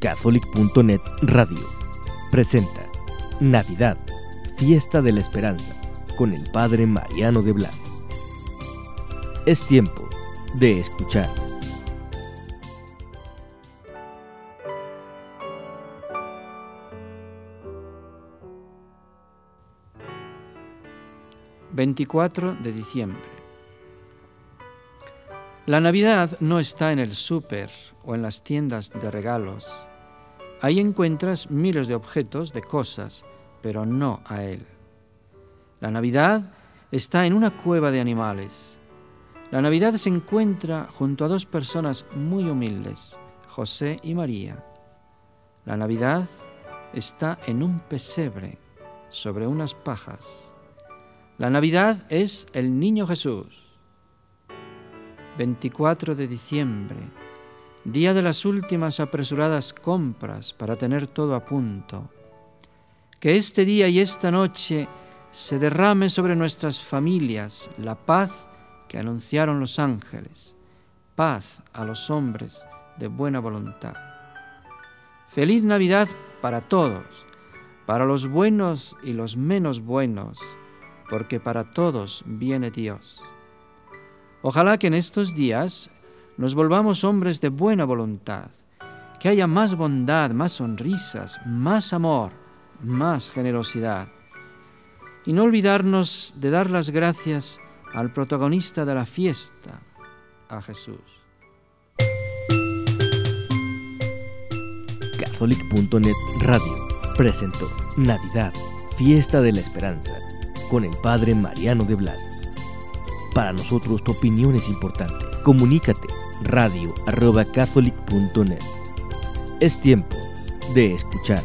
Catholic.net Radio presenta Navidad, Fiesta de la Esperanza, con el Padre Mariano de Blas. Es tiempo de escuchar. ...24 de diciembre... La Navidad no está en el súper o en las tiendas de regalos. Ahí encuentras miles de objetos, de cosas, pero no a Él. La Navidad está en una cueva de animales. La Navidad se encuentra junto a dos personas muy humildes, José y María. La Navidad está en un pesebre sobre unas pajas. La Navidad es el niño Jesús. 24 de diciembre, día de las últimas apresuradas compras para tener todo a punto. Que este día y esta noche se derrame sobre nuestras familias la paz que anunciaron los ángeles, paz a los hombres de buena voluntad. Feliz Navidad para todos, para los buenos y los menos buenos, porque para todos viene Dios. Ojalá que en estos días nos volvamos hombres de buena voluntad, que haya más bondad, más sonrisas, más amor, más generosidad. Y no olvidarnos de dar las gracias al protagonista de la fiesta, a Jesús. Catholic.net Radio presentó Navidad, Fiesta de la Esperanza, con el Padre Mariano de Blas. Para nosotros tu opinión es importante. Comunícate radio arroba catholic.net. Es tiempo de escuchar.